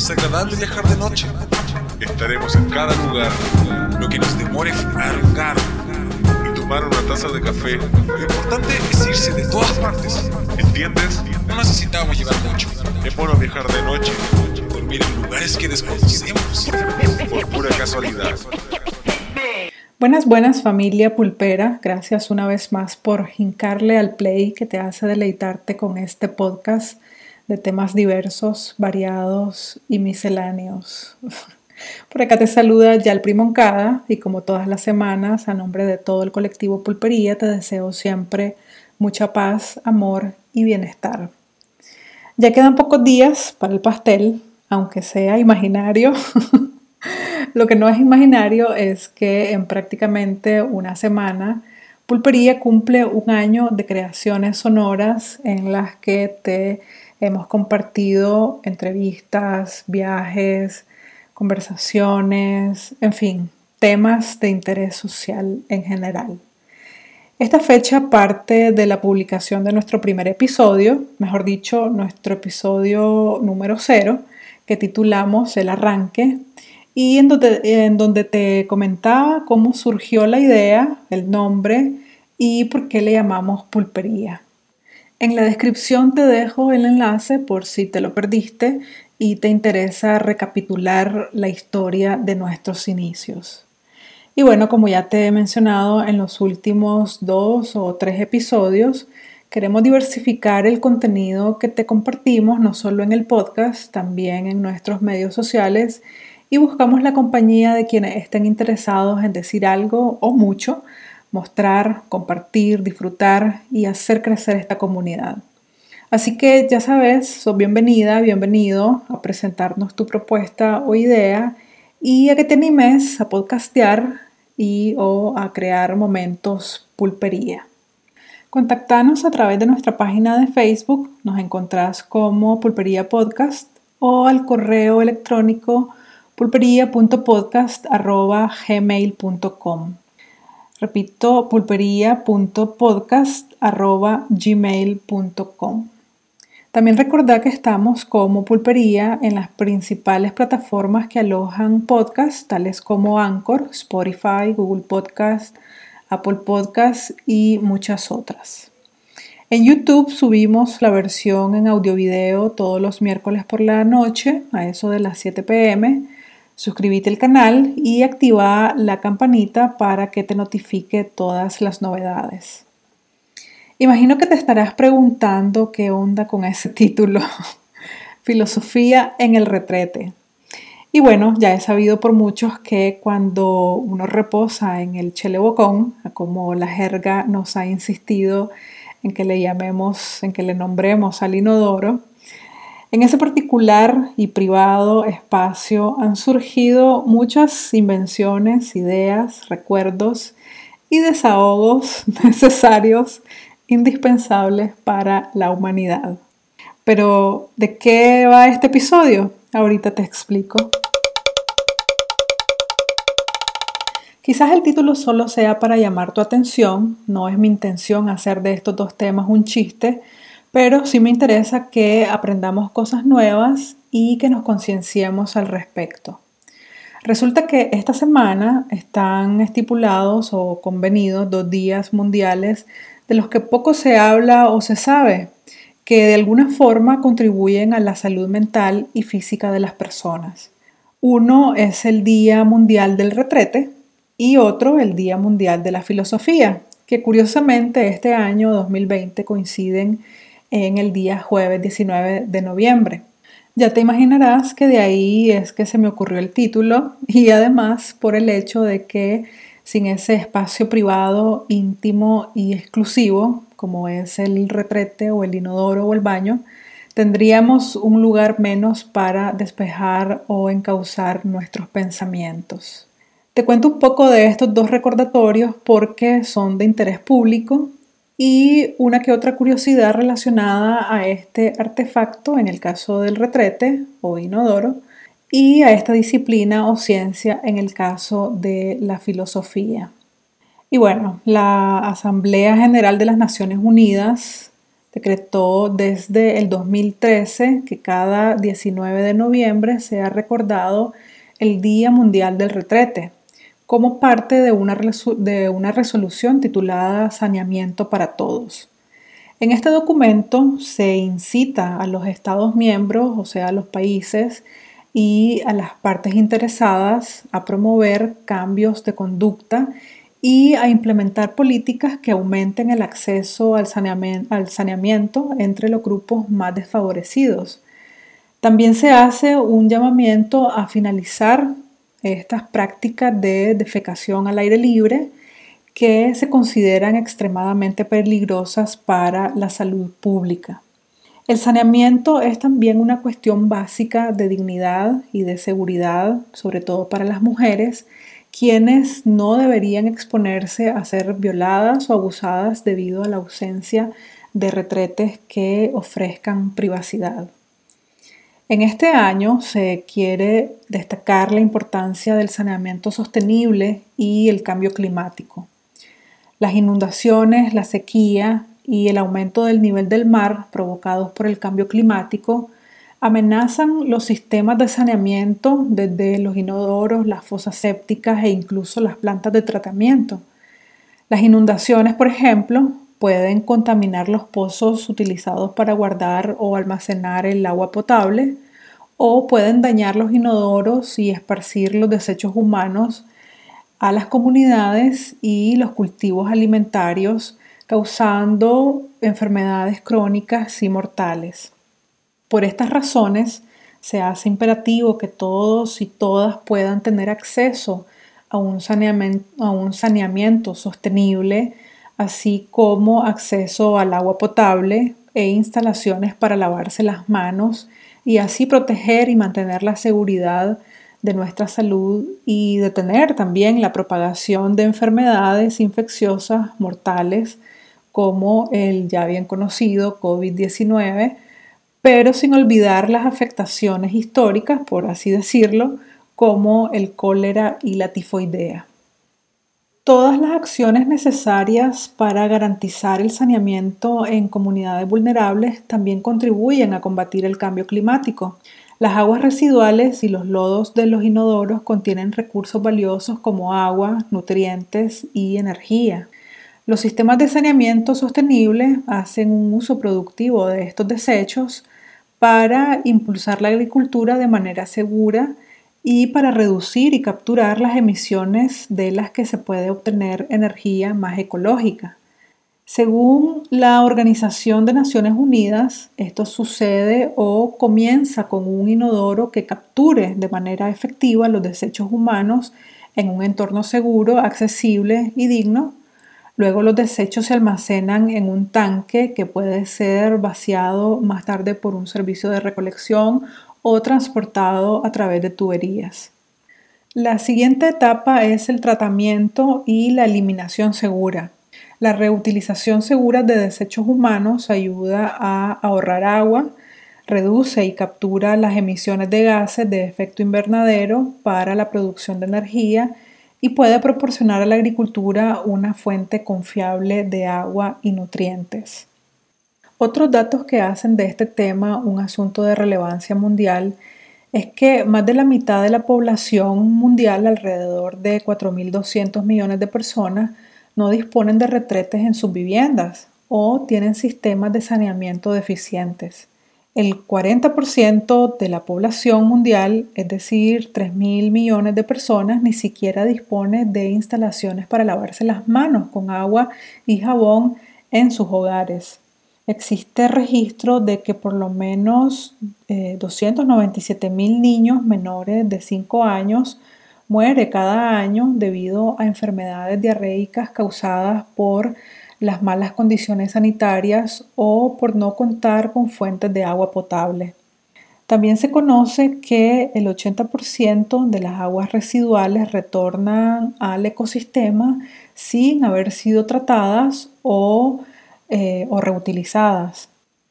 Es agradable viajar de noche. Estaremos en cada lugar, lo que nos demore un carro y tomar una taza de café. Lo importante es irse de todas partes. ¿Entiendes? No necesitamos llevar mucho. Es bueno viajar de noche, dormir en lugares que desconocemos, por pura casualidad. Buenas, buenas familia pulpera. Gracias una vez más por hincarle al play que te hace deleitarte con este podcast de temas diversos, variados y misceláneos. Por acá te saluda Yal Primoncada y como todas las semanas, a nombre de todo el colectivo Pulpería, te deseo siempre mucha paz, amor y bienestar. Ya quedan pocos días para el pastel, aunque sea imaginario. Lo que no es imaginario es que en prácticamente una semana Pulpería cumple un año de creaciones sonoras en las que te hemos compartido entrevistas, viajes, conversaciones, en fin, temas de interés social en general. Esta fecha parte de la publicación de nuestro primer episodio, mejor dicho, nuestro episodio número cero, que titulamos El arranque, y en donde, te comentaba cómo surgió la idea, el nombre y por qué le llamamos pulpería. En la descripción te dejo el enlace por si te lo perdiste y te interesa recapitular la historia de nuestros inicios. Y bueno, como ya te he mencionado en los últimos dos o tres episodios, queremos diversificar el contenido que te compartimos, no solo en el podcast, también en nuestros medios sociales y buscamos la compañía de quienes estén interesados en decir algo o mucho, mostrar, compartir, disfrutar y hacer crecer esta comunidad. Así que ya sabes, sos bienvenida, bienvenido a presentarnos tu propuesta o idea y a que te animes a podcastear y o a crear momentos pulpería. Contactanos a través de nuestra página de Facebook, nos encontrás como Pulpería Podcast o al correo electrónico pulpería.podcast.gmail.com. Repito, pulpería.podcast.gmail.com. También recordad que estamos como Pulpería en las principales plataformas que alojan podcasts, tales como Anchor, Spotify, Google Podcast, Apple Podcast y muchas otras. En YouTube subimos la versión en audio-video todos los miércoles por la noche, a eso de las 7 pm suscríbete al canal y activa la campanita para que te notifique todas las novedades. Imagino que te estarás preguntando qué onda con ese título, Filosofía en el retrete. Y bueno, ya he sabido por muchos que cuando uno reposa en el chelebocón, como la jerga nos ha insistido en que le llamemos, en que le nombremos al inodoro, en ese particular y privado espacio han surgido muchas invenciones, ideas, recuerdos y desahogos necesarios, indispensables para la humanidad. Pero, ¿de qué va este episodio? Ahorita te explico. Quizás el título solo sea para llamar tu atención, no es mi intención hacer de estos dos temas un chiste, pero sí me interesa que aprendamos cosas nuevas y que nos concienciemos al respecto. Resulta que esta semana están estipulados o convenidos dos días mundiales de los que poco se habla o se sabe, que de alguna forma contribuyen a la salud mental y física de las personas. Uno es el Día Mundial del Retrete y otro el Día Mundial de la Filosofía, que curiosamente este año 2020 coinciden en el día jueves 19 de noviembre. Ya te imaginarás que de ahí es que se me ocurrió el título y además por el hecho de que sin ese espacio privado, íntimo y exclusivo, como es el retrete o el inodoro o el baño, tendríamos un lugar menos para despejar o encauzar nuestros pensamientos. Te cuento un poco de estos dos recordatorios porque son de interés público y una que otra curiosidad relacionada a este artefacto en el caso del retrete o inodoro y a esta disciplina o ciencia en el caso de la filosofía. Y bueno, la Asamblea General de las Naciones Unidas decretó desde el 2013 que cada 19 de noviembre sea recordado el Día Mundial del Retrete, como parte de una, de una resolución titulada Saneamiento para Todos. En este documento se incita a los Estados miembros, o sea, a los países y a las partes interesadas a promover cambios de conducta y a implementar políticas que aumenten el acceso al saneamiento, entre los grupos más desfavorecidos. También se hace un llamamiento a finalizar estas prácticas de defecación al aire libre que se consideran extremadamente peligrosas para la salud pública. El saneamiento es también una cuestión básica de dignidad y de seguridad, sobre todo para las mujeres, quienes no deberían exponerse a ser violadas o abusadas debido a la ausencia de retretes que ofrezcan privacidad. En este año se quiere destacar la importancia del saneamiento sostenible y el cambio climático. Las inundaciones, la sequía y el aumento del nivel del mar provocados por el cambio climático amenazan los sistemas de saneamiento desde los inodoros, las fosas sépticas e incluso las plantas de tratamiento. Las inundaciones, por ejemplo, pueden contaminar los pozos utilizados para guardar o almacenar el agua potable o pueden dañar los inodoros y esparcir los desechos humanos a las comunidades y los cultivos alimentarios, causando enfermedades crónicas y mortales. Por estas razones, se hace imperativo que todos y todas puedan tener acceso a un saneamiento, sostenible, así como acceso al agua potable e instalaciones para lavarse las manos y así proteger y mantener la seguridad de nuestra salud y detener también la propagación de enfermedades infecciosas mortales como el ya bien conocido COVID-19 pero sin olvidar las afectaciones históricas, por así decirlo, como el cólera y la tifoidea. Todas las acciones necesarias para garantizar el saneamiento en comunidades vulnerables también contribuyen a combatir el cambio climático. Las aguas residuales y los lodos de los inodoros contienen recursos valiosos como agua, nutrientes y energía. Los sistemas de saneamiento sostenible hacen un uso productivo de estos desechos para impulsar la agricultura de manera segura y para reducir y capturar las emisiones de las que se puede obtener energía más ecológica. Según la Organización de Naciones Unidas, esto sucede o comienza con un inodoro que capture de manera efectiva los desechos humanos en un entorno seguro, accesible y digno Luego los desechos se almacenan en un tanque que puede ser vaciado más tarde por un servicio de recolección o transportado a través de tuberías. La siguiente etapa es el tratamiento y la eliminación segura. La reutilización segura de desechos humanos ayuda a ahorrar agua, reduce y captura las emisiones de gases de efecto invernadero para la producción de energía y puede proporcionar a la agricultura una fuente confiable de agua y nutrientes. Otros datos que hacen de este tema un asunto de relevancia mundial es que más de la mitad de la población mundial, alrededor de 4.200 millones de personas, no disponen de retretes en sus viviendas o tienen sistemas de saneamiento deficientes. El 40% de la población mundial, es decir, 3 mil millones de personas, ni siquiera dispone de instalaciones para lavarse las manos con agua y jabón en sus hogares. Existe registro de que por lo menos 297 eh, mil niños menores de 5 años mueren cada año debido a enfermedades diarreicas causadas por las malas condiciones sanitarias o por no contar con fuentes de agua potable. También se conoce que el 80% de las aguas residuales retornan al ecosistema sin haber sido tratadas o, eh, o reutilizadas.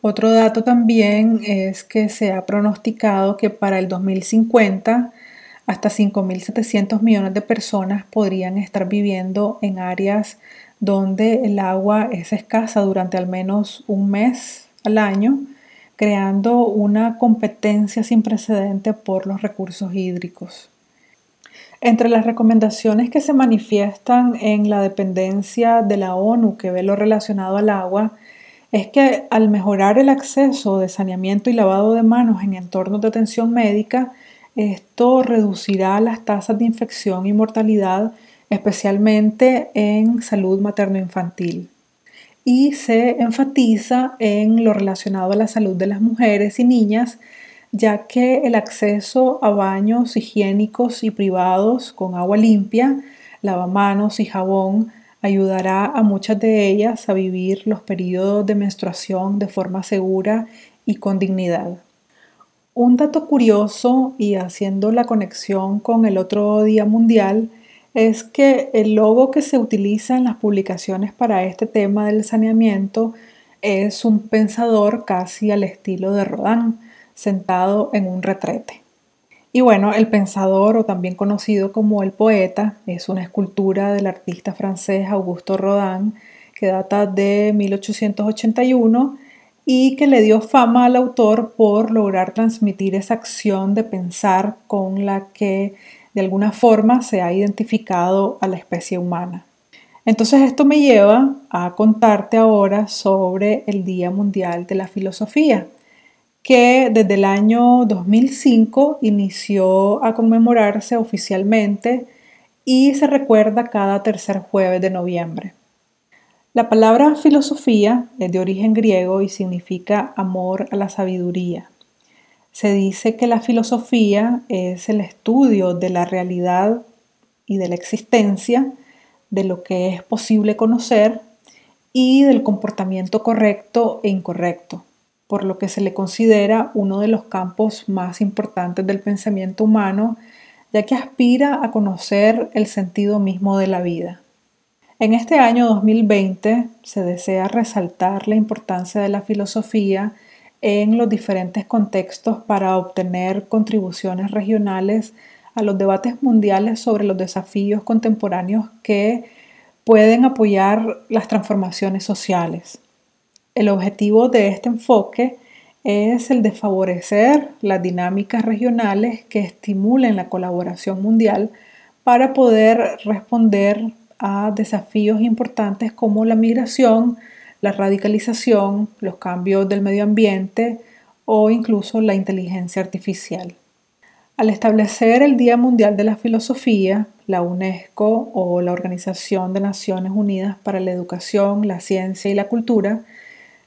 Otro dato también es que se ha pronosticado que para el 2050 hasta 5.700 millones de personas podrían estar viviendo en áreas donde el agua es escasa durante al menos un mes al año, creando una competencia sin precedente por los recursos hídricos. Entre las recomendaciones que se manifiestan en la dependencia de la ONU que ve lo relacionado al agua, es que al mejorar el acceso de saneamiento y lavado de manos en entornos de atención médica, esto reducirá las tasas de infección y mortalidad, especialmente en salud materno-infantil. Y se enfatiza en lo relacionado a la salud de las mujeres y niñas, ya que el acceso a baños higiénicos y privados con agua limpia, lavamanos y jabón ayudará a muchas de ellas a vivir los periodos de menstruación de forma segura y con dignidad. Un dato curioso y haciendo la conexión con el otro Día Mundial es que el logo que se utiliza en las publicaciones para este tema del saneamiento es un pensador casi al estilo de Rodin, sentado en un retrete. Y bueno, el pensador, o también conocido como el poeta, es una escultura del artista francés Augusto Rodin que data de 1881 y que le dio fama al autor por lograr transmitir esa acción de pensar con la que de alguna forma se ha identificado a la especie humana. Entonces esto me lleva a contarte ahora sobre el Día Mundial de la Filosofía, que desde el año 2005 inició a conmemorarse oficialmente y se recuerda cada tercer jueves de noviembre. La palabra filosofía es de origen griego y significa amor a la sabiduría. Se dice que la filosofía es el estudio de la realidad y de la existencia, de lo que es posible conocer y del comportamiento correcto e incorrecto por lo que se le considera uno de los campos más importantes del pensamiento humano, ya que aspira a conocer el sentido mismo de la vida. En este año 2020 se desea resaltar la importancia de la filosofía en los diferentes contextos para obtener contribuciones regionales a los debates mundiales sobre los desafíos contemporáneos que pueden apoyar las transformaciones sociales. El objetivo de este enfoque es el de favorecer las dinámicas regionales que estimulen la colaboración mundial para poder responder a desafíos importantes como la migración, la radicalización, los cambios del medio ambiente o incluso la inteligencia artificial. Al establecer el Día Mundial de la Filosofía, la UNESCO o la Organización de Naciones Unidas para la Educación, la Ciencia y la Cultura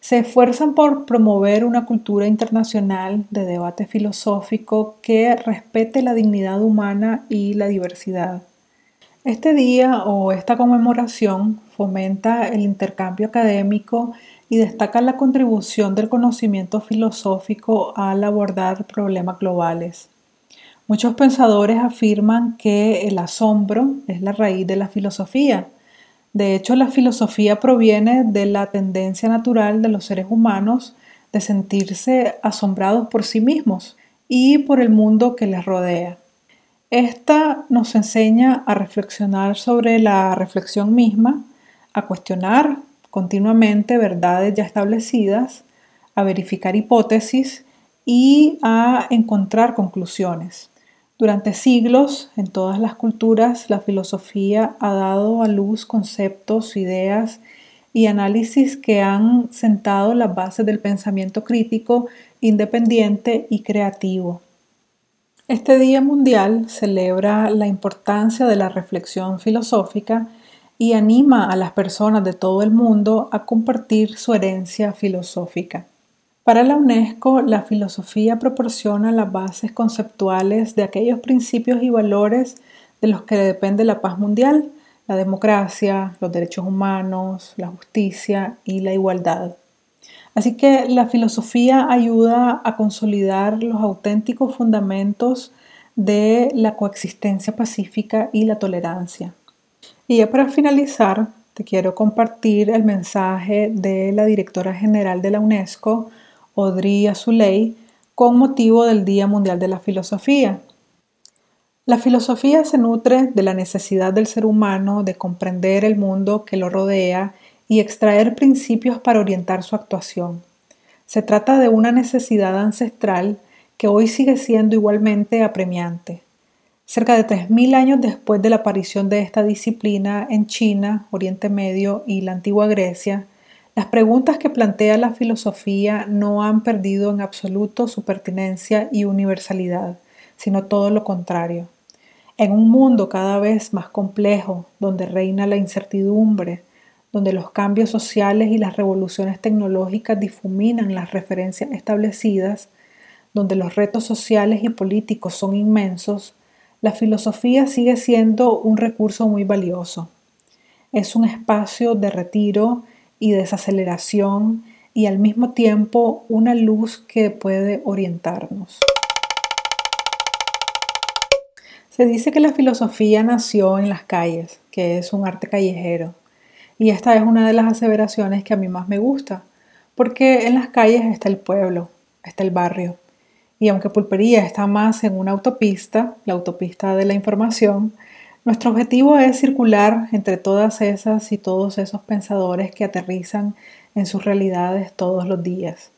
se esfuerzan por promover una cultura internacional de debate filosófico que respete la dignidad humana y la diversidad. Este día o esta conmemoración fomenta el intercambio académico y destaca la contribución del conocimiento filosófico al abordar problemas globales. Muchos pensadores afirman que el asombro es la raíz de la filosofía de hecho, la filosofía proviene de la tendencia natural de los seres humanos de sentirse asombrados por sí mismos y por el mundo que les rodea. Esta nos enseña a reflexionar sobre la reflexión misma, a cuestionar continuamente verdades ya establecidas, a verificar hipótesis y a encontrar conclusiones. Durante siglos, en todas las culturas, la filosofía ha dado a luz conceptos, ideas y análisis que han sentado las bases del pensamiento crítico, independiente y creativo. Este Día Mundial celebra la importancia de la reflexión filosófica y anima a las personas de todo el mundo a compartir su herencia filosófica. Para la UNESCO, la filosofía proporciona las bases conceptuales de aquellos principios y valores de los que depende la paz mundial, la democracia, los derechos humanos, la justicia y la igualdad. Así que la filosofía ayuda a consolidar los auténticos fundamentos de la coexistencia pacífica y la tolerancia. Y ya para finalizar, te quiero compartir el mensaje de la directora general de la UNESCO, Audrey Azoulay con motivo del Día Mundial de la Filosofía. La filosofía se nutre de la necesidad del ser humano de comprender el mundo que lo rodea y extraer principios para orientar su actuación. Se trata de una necesidad ancestral que hoy sigue siendo igualmente apremiante. Cerca de 3.000 años después de la aparición de esta disciplina en China, Oriente Medio y la antigua Grecia, las preguntas que plantea la filosofía no han perdido en absoluto su pertinencia y universalidad, sino todo lo contrario. En un mundo cada vez más complejo, donde reina la incertidumbre, donde los cambios sociales y las revoluciones tecnológicas difuminan las referencias establecidas, donde los retos sociales y políticos son inmensos, la filosofía sigue siendo un recurso muy valioso. Es un espacio de retiro y desaceleración y al mismo tiempo una luz que puede orientarnos. Se dice que la filosofía nació en las calles, que es un arte callejero, y esta es una de las aseveraciones que a mí más me gusta, porque en las calles está el pueblo, está el barrio, y aunque Pulpería está más en una autopista, la autopista de la información, nuestro objetivo es circular entre todas esas y todos esos pensadores que aterrizan en sus realidades todos los días.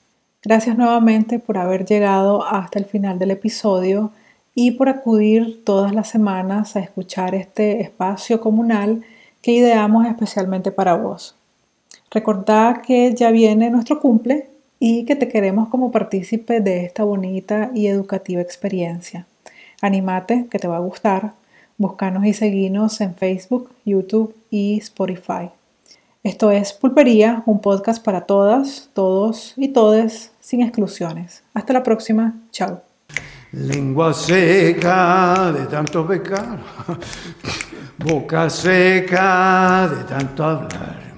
Gracias nuevamente por haber llegado hasta el final del episodio y por acudir todas las semanas a escuchar este espacio comunal que ideamos especialmente para vos. Recordad que ya viene nuestro cumple y que te queremos como partícipe de esta bonita y educativa experiencia. Animate, que te va a gustar. Búscanos y seguinos en Facebook, YouTube y Spotify. Esto es Pulpería, un podcast para todas, todos y todes, sin exclusiones. Hasta la próxima. Chao. Lengua seca de tanto pecar, boca seca de tanto hablar.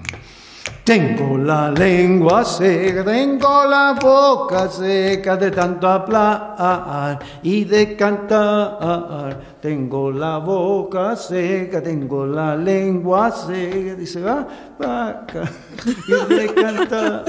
Tengo la lengua seca, tengo la boca seca de tanto hablar y de cantar. Tengo la boca seca, tengo la lengua seca, dice va, vaca, y de cantar.